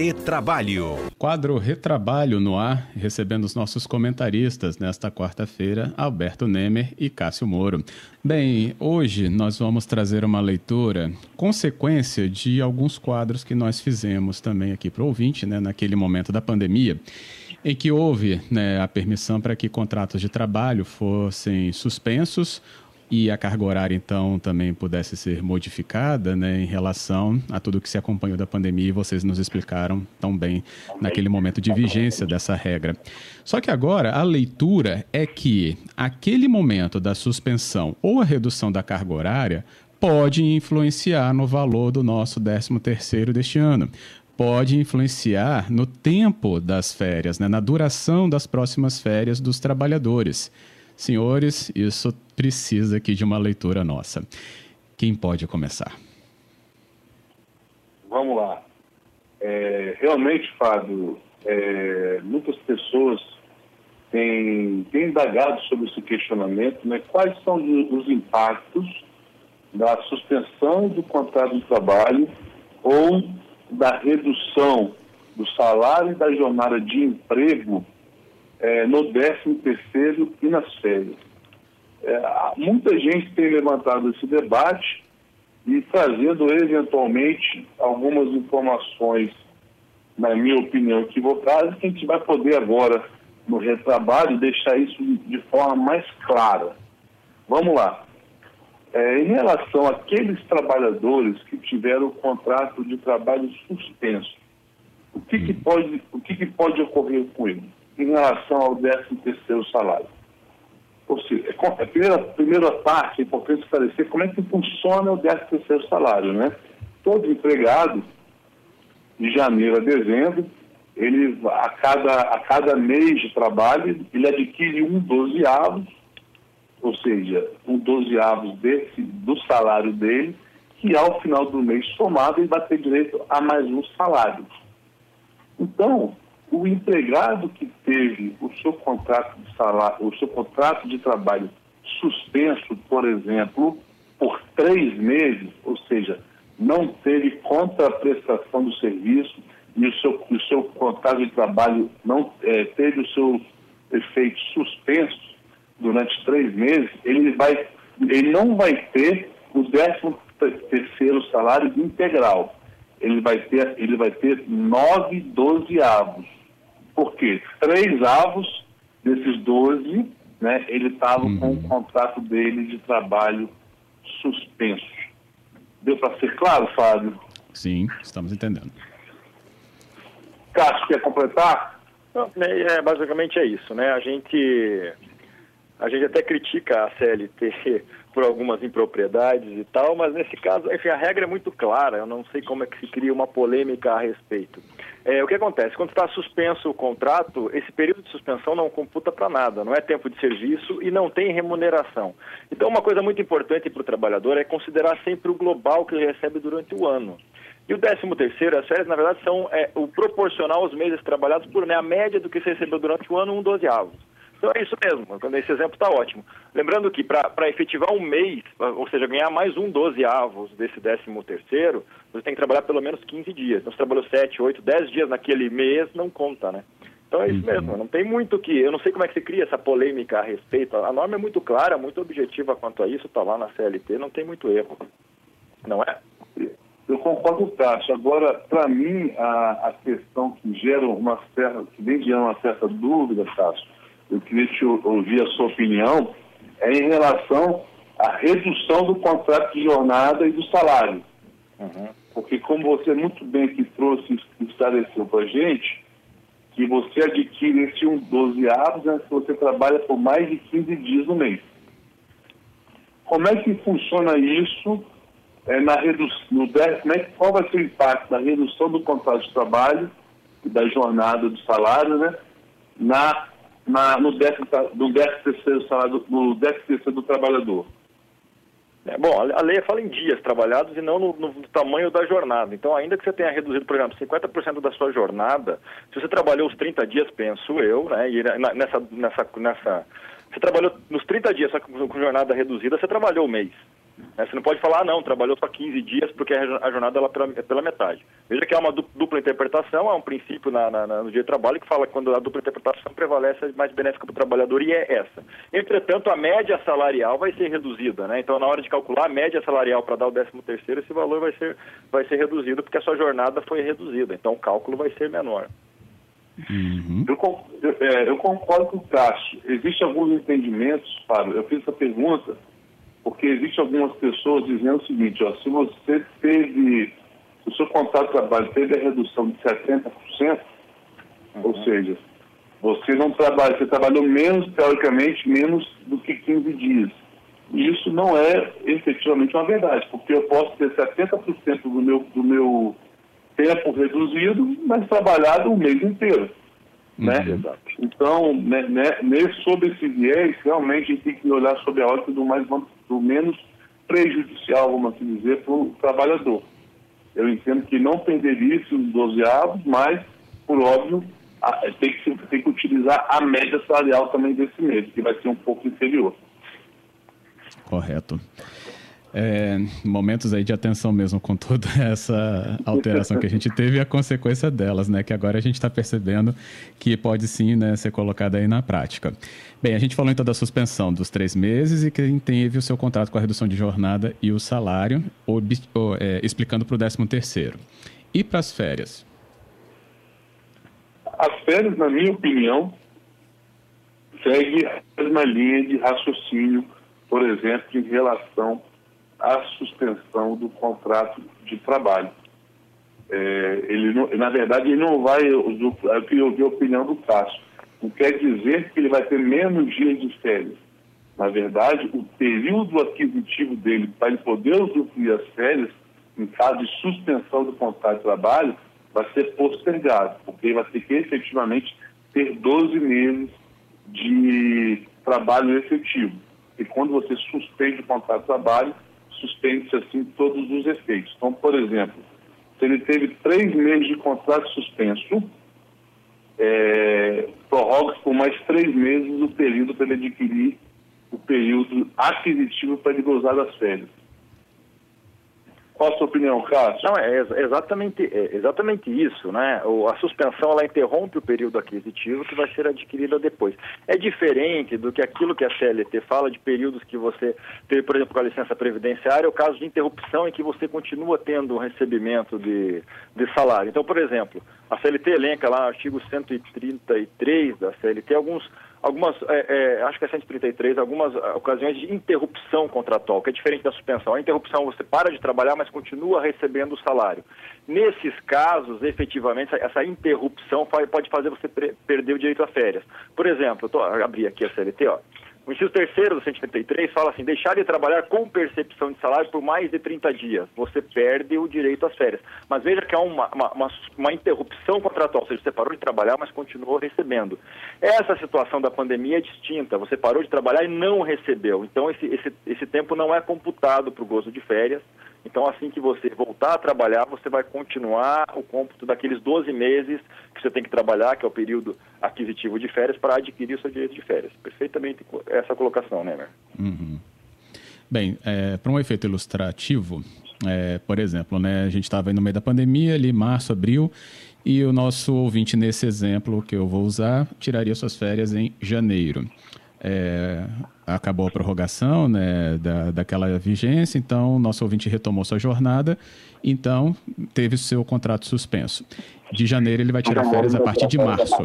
Retrabalho. Quadro Retrabalho no ar, recebendo os nossos comentaristas nesta quarta-feira, Alberto Nemer e Cássio Moro. Bem, hoje nós vamos trazer uma leitura, consequência de alguns quadros que nós fizemos também aqui para o ouvinte, né, naquele momento da pandemia em que houve né, a permissão para que contratos de trabalho fossem suspensos e a carga horária, então, também pudesse ser modificada né, em relação a tudo que se acompanhou da pandemia e vocês nos explicaram tão bem naquele momento de vigência dessa regra. Só que agora a leitura é que aquele momento da suspensão ou a redução da carga horária pode influenciar no valor do nosso 13 terceiro deste ano pode influenciar no tempo das férias, né, na duração das próximas férias dos trabalhadores. Senhores, isso precisa aqui de uma leitura nossa. Quem pode começar? Vamos lá. É, realmente, Fábio, é, muitas pessoas têm, têm indagado sobre esse questionamento, né? quais são os impactos da suspensão do contrato de trabalho ou da redução do salário e da jornada de emprego é, no 13 terceiro e nas férias. É, muita gente tem levantado esse debate e trazendo eventualmente algumas informações, na minha opinião, equivocadas, que a gente vai poder agora, no retrabalho, deixar isso de forma mais clara. Vamos lá. É, em relação àqueles trabalhadores que tiveram o contrato de trabalho suspenso, o que, que pode, o que, que pode ocorrer com ele? Em relação ao 13 terceiro salário. Ou seja, é a primeira, primeira parte é importante esclarecer como é que funciona o 13 terceiro salário, né? Todo empregado, de janeiro a dezembro, ele, a, cada, a cada mês de trabalho, ele adquire um dozeavos, ou seja, um dozeavos desse, do salário dele, que ao final do mês somado ele vai ter direito a mais um salário. Então, o empregado que teve o seu contrato de salário, o seu contrato de trabalho suspenso, por exemplo, por três meses, ou seja, não teve contraprestação do serviço e o seu, o seu contrato de trabalho não é, teve os seus efeitos suspensos durante três meses, ele, vai, ele não vai ter o décimo terceiro salário integral. Ele vai ter, ele vai ter nove dozeavos porque três avos desses 12, né, ele estava uhum. com o contrato dele de trabalho suspenso. Deu para ser claro, Fábio? Sim, estamos entendendo. Cássio, quer completar? É, basicamente é isso, né? A gente, a gente até critica a CLT por algumas impropriedades e tal, mas nesse caso, enfim, a regra é muito clara, eu não sei como é que se cria uma polêmica a respeito. É, o que acontece? Quando está suspenso o contrato, esse período de suspensão não computa para nada, não é tempo de serviço e não tem remuneração. Então, uma coisa muito importante para o trabalhador é considerar sempre o global que ele recebe durante o ano. E o 13 terceiro, as férias, na verdade, são é, o proporcional aos meses trabalhados por né, a média do que você recebeu durante o ano, um dozeavos. Então é isso mesmo, esse exemplo está ótimo. Lembrando que para efetivar um mês, ou seja, ganhar mais um 12 avos desse 13 terceiro, você tem que trabalhar pelo menos 15 dias. Então você trabalhou 7, 8, 10 dias naquele mês, não conta, né? Então é isso mesmo, não tem muito que. Eu não sei como é que se cria essa polêmica a respeito. A norma é muito clara, muito objetiva quanto a isso, está lá na CLT, não tem muito erro. Não é? Eu concordo com o Cássio. Agora, para mim, a, a questão que gera uma certa, que vem gerando uma certa dúvida, Cássio, eu queria te ouvir a sua opinião, é em relação à redução do contrato de jornada e do salário. Uhum. Porque como você muito bem que trouxe esclareceu para a gente, que você adquire esse um 12 avos né, se você trabalha por mais de 15 dias no mês. Como é que funciona isso é, na redução, no, como é, qual vai ser o impacto da redução do contrato de trabalho e da jornada do salário né, na na, no, décimo, no décimo terceiro salário, décimo terceiro do trabalhador. É, bom, a lei fala em dias trabalhados e não no, no, tamanho da jornada. Então, ainda que você tenha reduzido, por exemplo, 50% da sua jornada, se você trabalhou os 30 dias, penso eu, né, e nessa, nessa, nessa, você trabalhou nos 30 dias só com, com jornada reduzida, você trabalhou o mês. Né? Você não pode falar, ah, não, trabalhou só 15 dias porque a jornada ela é pela metade. Veja que há uma dupla interpretação, há um princípio na, na, no dia de trabalho que fala que quando a dupla interpretação prevalece, é mais benéfica para o trabalhador e é essa. Entretanto, a média salarial vai ser reduzida, né? Então, na hora de calcular a média salarial para dar o 13 terceiro, esse valor vai ser, vai ser reduzido porque a sua jornada foi reduzida. Então, o cálculo vai ser menor. Uhum. Eu, eu, é, eu, concordo com o Cássio. Existem alguns entendimentos, Fábio. Eu fiz essa pergunta porque existem algumas pessoas dizendo o seguinte, ó, se você teve, se o seu contrato de trabalho teve a redução de 70%, uhum. ou seja, você não trabalha, você trabalhou menos, teoricamente, menos do que 15 dias. E isso não é efetivamente uma verdade, porque eu posso ter 70% do meu, do meu tempo reduzido, mas trabalhado o mês inteiro. Né? Uhum. Então, né, né, sob esse viés, realmente a gente tem que olhar sobre a ótica do, mais, do menos prejudicial, vamos assim dizer, para o trabalhador. Eu entendo que não perderia esses 12 avos, mas, por óbvio, tem que, tem que utilizar a média salarial também desse mês, que vai ser um pouco inferior. Correto é, momentos aí de atenção mesmo com toda essa alteração que a gente teve e a consequência delas, né? Que agora a gente está percebendo que pode sim né, ser colocada aí na prática. Bem, a gente falou então da suspensão dos três meses e quem teve o seu contrato com a redução de jornada e o salário, ou, ou, é, explicando para o décimo terceiro. E para as férias? As férias, na minha opinião, segue a mesma linha de raciocínio, por exemplo, em relação a suspensão do contrato de trabalho. É, ele não, na verdade, ele não vai, eu, eu queria ouvir a opinião do Cássio, não quer dizer que ele vai ter menos dias de férias. Na verdade, o período aquisitivo dele para ele poder usufruir as férias, em caso de suspensão do contrato de trabalho, vai ser postergado, porque ele vai ter que efetivamente ter 12 meses de trabalho efetivo. E quando você suspende o contrato de trabalho, suspende-se assim todos os efeitos. Então, por exemplo, se ele teve três meses de contrato suspenso, é, prorroga por mais três meses o período para ele adquirir o período aquisitivo para ele gozar das férias. Qual a sua opinião, Cássio? Não, é exatamente, é exatamente isso, né? a suspensão, ela interrompe o período aquisitivo que vai ser adquirido depois. É diferente do que aquilo que a CLT fala de períodos que você teve, por exemplo, com a licença previdenciária, o caso de interrupção em que você continua tendo um recebimento de, de salário. Então, por exemplo, a CLT elenca lá, artigo 133 da CLT, alguns algumas, é, é, acho que é 133, algumas ah, ocasiões de interrupção contratual, que é diferente da suspensão. A interrupção você para de trabalhar, mas continua recebendo o salário. Nesses casos, efetivamente, essa interrupção pode fazer você perder o direito a férias. Por exemplo, eu tô, abri aqui a CLT, ó. O inciso terceiro do 133 fala assim, deixar de trabalhar com percepção de salário por mais de 30 dias. Você perde o direito às férias. Mas veja que há uma, uma, uma, uma interrupção contratual, ou seja, você parou de trabalhar, mas continuou recebendo. Essa situação da pandemia é distinta. Você parou de trabalhar e não recebeu. Então, esse, esse, esse tempo não é computado para o gozo de férias. Então, assim que você voltar a trabalhar, você vai continuar o cômputo daqueles 12 meses que você tem que trabalhar, que é o período aquisitivo de férias, para adquirir o seu direito de férias. Perfeitamente essa colocação, né, Mer? Uhum. Bem, é, para um efeito ilustrativo, é, por exemplo, né, a gente estava no meio da pandemia, ali março, abril, e o nosso ouvinte, nesse exemplo que eu vou usar, tiraria suas férias em janeiro. É, acabou a prorrogação né, da, daquela vigência, então o nosso ouvinte retomou sua jornada, então teve seu contrato suspenso. De janeiro ele vai tirar férias a partir de março.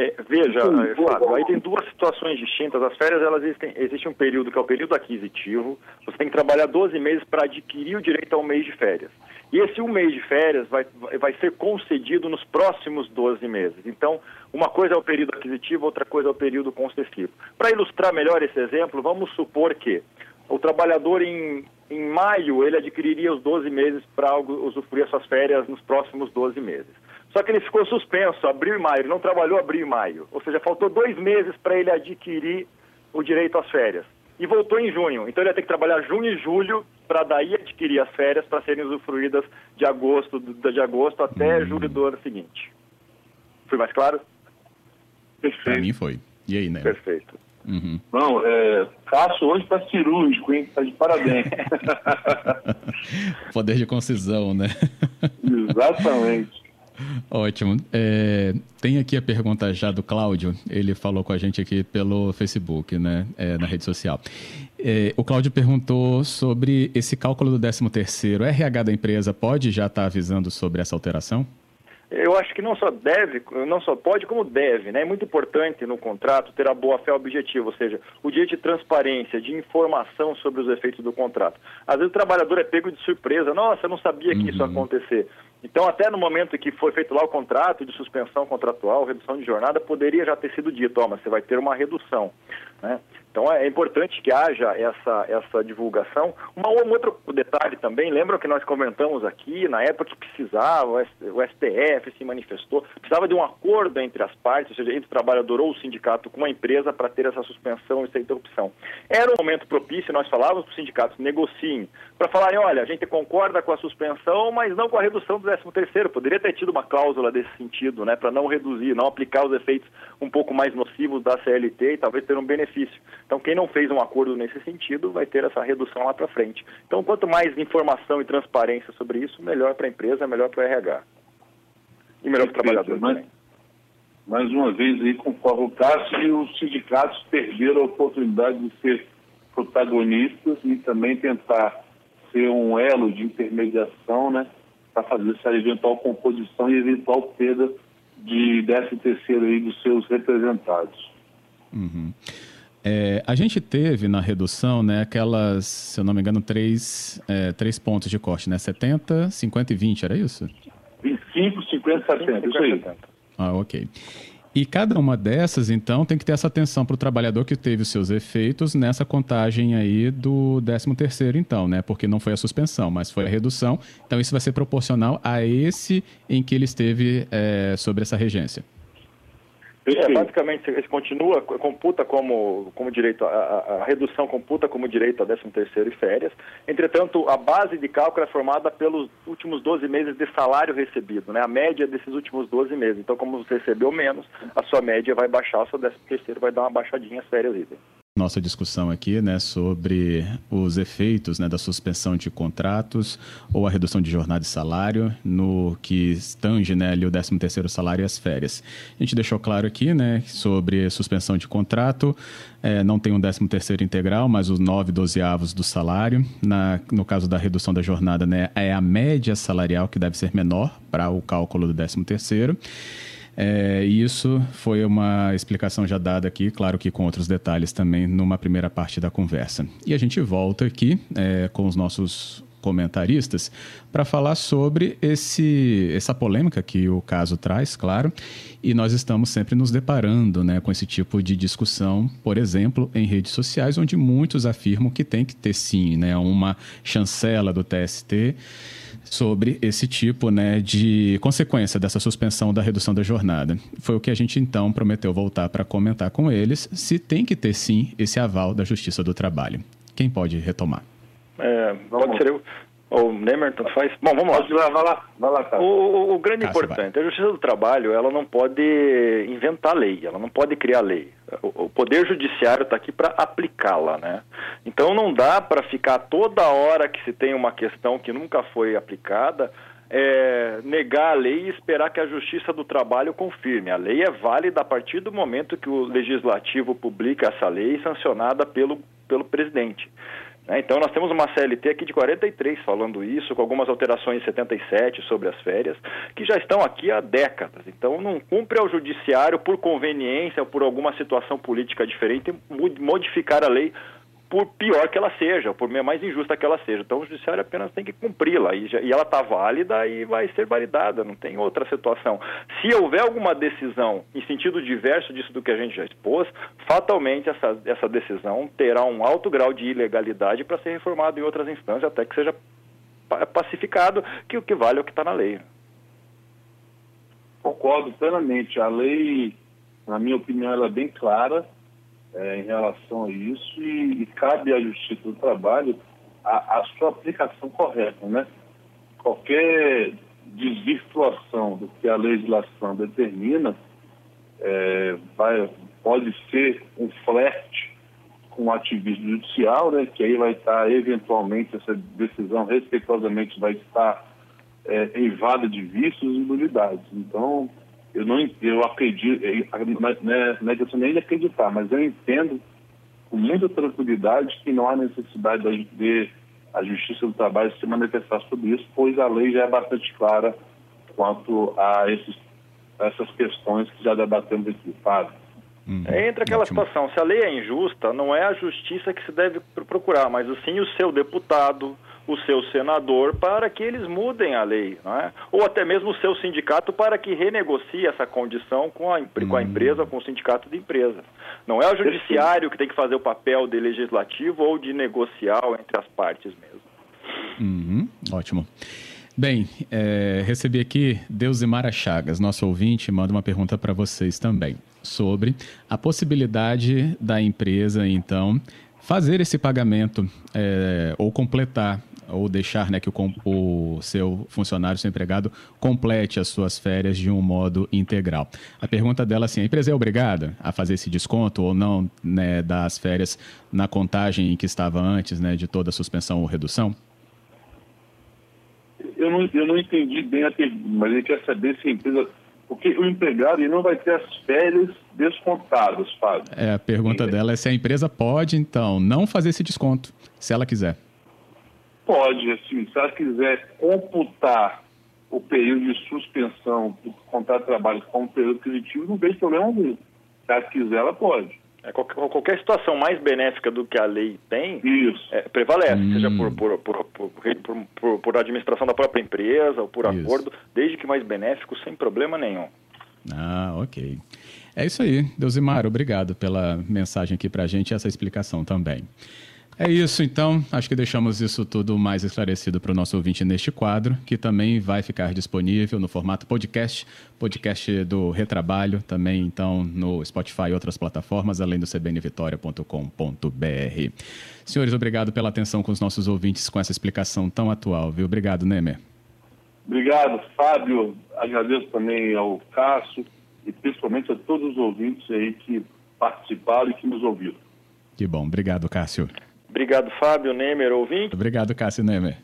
É, veja, Fábio, aí tem duas situações distintas. As férias, elas existem, existe um período que é o período aquisitivo. Você tem que trabalhar 12 meses para adquirir o direito ao mês de férias. E esse um mês de férias vai, vai ser concedido nos próximos 12 meses. Então, uma coisa é o período aquisitivo, outra coisa é o período concessivo. Para ilustrar melhor esse exemplo, vamos supor que o trabalhador em, em maio ele adquiriria os 12 meses para usufruir suas férias nos próximos 12 meses. Só que ele ficou suspenso, abril e maio, ele não trabalhou abril e maio. Ou seja, faltou dois meses para ele adquirir o direito às férias. e voltou em junho. Então ele ia ter que trabalhar junho e julho para daí adquirir as férias para serem usufruídas de agosto, de agosto até uhum. julho do ano seguinte. Fui mais claro? Perfeito. Para mim foi. E aí, né? Perfeito. Uhum. Não, é, Cássio hoje está cirúrgico, hein? Está de parabéns. Poder de concisão, né? Exatamente. Ótimo. É, tem aqui a pergunta já do Cláudio. Ele falou com a gente aqui pelo Facebook, né? É, na rede social. É, o Cláudio perguntou sobre esse cálculo do 13 terceiro. O RH da empresa pode já estar tá avisando sobre essa alteração? Eu acho que não só deve, não só pode, como deve. Né? É muito importante no contrato ter a boa-fé objetiva, ou seja, o direito de transparência, de informação sobre os efeitos do contrato. Às vezes o trabalhador é pego de surpresa, nossa, eu não sabia que uhum. isso ia acontecer. Então, até no momento que foi feito lá o contrato de suspensão contratual, redução de jornada, poderia já ter sido dito, ó, mas você vai ter uma redução. Né? Então é importante que haja essa, essa divulgação. Uma, um outro detalhe também, lembram que nós comentamos aqui, na época que precisava, o STF se manifestou, precisava de um acordo entre as partes, ou seja, entre o trabalhador ou o sindicato com a empresa para ter essa suspensão e essa interrupção. Era um momento propício, nós falávamos para os sindicatos, negociem, para falarem, olha, a gente concorda com a suspensão, mas não com a redução do 13 terceiro. Poderia ter tido uma cláusula desse sentido, né, para não reduzir, não aplicar os efeitos um pouco mais nocivos da CLT e talvez ter um benefício. Então, quem não fez um acordo nesse sentido vai ter essa redução lá para frente. Então, quanto mais informação e transparência sobre isso, melhor para a empresa, melhor para o RH. E melhor para o trabalhador mas, também. Mais uma vez, aí, conforme o Cássio, os sindicatos perderam a oportunidade de ser protagonistas e também tentar ser um elo de intermediação, né, para fazer essa eventual composição e eventual perda de 13 terceiro aí dos seus representados. Uhum. É, a gente teve na redução, né, aquelas, se eu não me engano, três, é, três pontos de corte, né? 70, 50 e 20, era isso? 25, 50 e 70, isso aí. Ah, ok. E cada uma dessas, então, tem que ter essa atenção para o trabalhador que teve os seus efeitos nessa contagem aí do 13 terceiro, então, né? Porque não foi a suspensão, mas foi a redução. Então, isso vai ser proporcional a esse em que ele esteve é, sobre essa regência. É, basicamente, ele continua, computa como, como direito, a, a, redução computa como direito a 13 terceiro e férias. Entretanto, a base de cálculo é formada pelos últimos 12 meses de salário recebido, né? A média desses últimos 12 meses. Então, como você recebeu menos, a sua média vai baixar, o seu 13 terceiro vai dar uma baixadinha, as férias idem nossa discussão aqui, né, sobre os efeitos, né, da suspensão de contratos ou a redução de jornada e salário no que tange, né, ali o 13º salário e as férias. A gente deixou claro aqui, né, sobre suspensão de contrato, é, não tem um 13º integral, mas os 9 dozeavos do salário. Na, no caso da redução da jornada, né, é a média salarial que deve ser menor para o cálculo do 13º. É, isso foi uma explicação já dada aqui, claro que com outros detalhes também, numa primeira parte da conversa. E a gente volta aqui é, com os nossos comentaristas para falar sobre esse, essa polêmica que o caso traz, claro, e nós estamos sempre nos deparando né, com esse tipo de discussão, por exemplo, em redes sociais, onde muitos afirmam que tem que ter sim né, uma chancela do TST sobre esse tipo né, de consequência dessa suspensão da redução da jornada. Foi o que a gente então prometeu voltar para comentar com eles se tem que ter sim esse aval da Justiça do Trabalho. Quem pode retomar? É, pode ser eu. O Nemer, tanto faz. Bom, vamos lá. lá. Vai lá, vai lá. O, o, grande Cássio, importante, vai. a Justiça do Trabalho, ela não pode inventar lei, ela não pode criar lei. O, o Poder Judiciário está aqui para aplicá-la, né? Então não dá para ficar toda hora que se tem uma questão que nunca foi aplicada, é, negar a lei e esperar que a Justiça do Trabalho confirme. A lei é válida a partir do momento que o Legislativo publica essa lei sancionada pelo, pelo presidente. Né? Então, nós temos uma CLT aqui de 43 falando isso, com algumas alterações em 77 sobre as férias, que já estão aqui há décadas. Então, não cumpre ao Judiciário, por conveniência ou por alguma situação política diferente, modificar a lei por pior que ela seja, por mais injusta que ela seja. Então o judiciário apenas tem que cumpri-la e, e, ela está válida e vai ser validada, não tem outra situação. Se houver alguma decisão em sentido diverso disso do que a gente já expôs, fatalmente essa, essa decisão terá um alto grau de ilegalidade para ser reformada em outras instâncias até que seja pacificado que o que vale é o que está na lei. Concordo plenamente. A lei, na minha opinião, ela é bem clara é, em relação a isso e, e, cabe à Justiça do Trabalho a, a sua aplicação correta, né? Qualquer desvirtuação do que a legislação determina é, vai, pode ser um flerte com o ativismo judicial, né, que aí vai estar, eventualmente, essa decisão respeitosamente vai estar é, eivada de vícios e nulidades. Então, eu não eu acredito, não é, não é questão nem de acreditar, mas eu entendo com muita tranquilidade que não há necessidade de a Justiça do Trabalho se manifestar sobre isso, pois a lei já é bastante clara quanto a, esses, a essas questões que já debatemos aqui, Fábio. Hum, Entra aquela ótimo. situação, se a lei é injusta, não é a justiça que se deve procurar, mas sim o seu deputado, o seu senador, para que eles mudem a lei, não é? ou até mesmo o seu sindicato para que renegocie essa condição com a, com a hum. empresa, com o sindicato de empresa. Não é o judiciário que tem que fazer o papel de legislativo ou de negocial entre as partes mesmo. Uhum, ótimo. Bem, é, recebi aqui Deusimara Chagas, nosso ouvinte, manda uma pergunta para vocês também sobre a possibilidade da empresa, então, fazer esse pagamento é, ou completar ou deixar né, que o, o, seu funcionário, seu empregado, complete as suas férias de um modo integral. A pergunta dela é assim, a empresa é obrigada a fazer esse desconto ou não né, das férias na contagem em que estava antes né, de toda a suspensão ou redução? Eu não, eu não entendi bem a pergunta, mas ele quer saber se a empresa porque o empregado ele não vai ter as férias descontadas, Fábio. É, a pergunta dela é se a empresa pode, então, não fazer esse desconto, se ela quiser. Pode, assim, se ela quiser computar o período de suspensão do contrato de trabalho como período aquisitivo, não vejo problema algum. Se ela quiser, ela pode. É, qualquer, qualquer, situação mais benéfica do que a lei tem é, prevalece, hum. seja por por, por, por, por, administração da própria empresa ou por isso. acordo, desde que mais benéfico, sem problema nenhum. Ah, ok. É isso aí, Deusimar, obrigado pela mensagem aqui para a gente e essa explicação também. É isso, então. Acho que deixamos isso tudo mais esclarecido para o nosso ouvinte neste quadro, que também vai ficar disponível no formato podcast, podcast do Retrabalho, também então no Spotify e outras plataformas, além do cbnvitória.com.br. Senhores, obrigado pela atenção com os nossos ouvintes com essa explicação tão atual, viu? Obrigado, Nemer. Obrigado, Fábio. Agradeço também ao Cássio e principalmente a todos os ouvintes aí que participaram e que nos ouviram. Que bom. Obrigado, Cássio. Obrigado, Fábio Nemer, ouvinte. Obrigado, Cássio Nemer.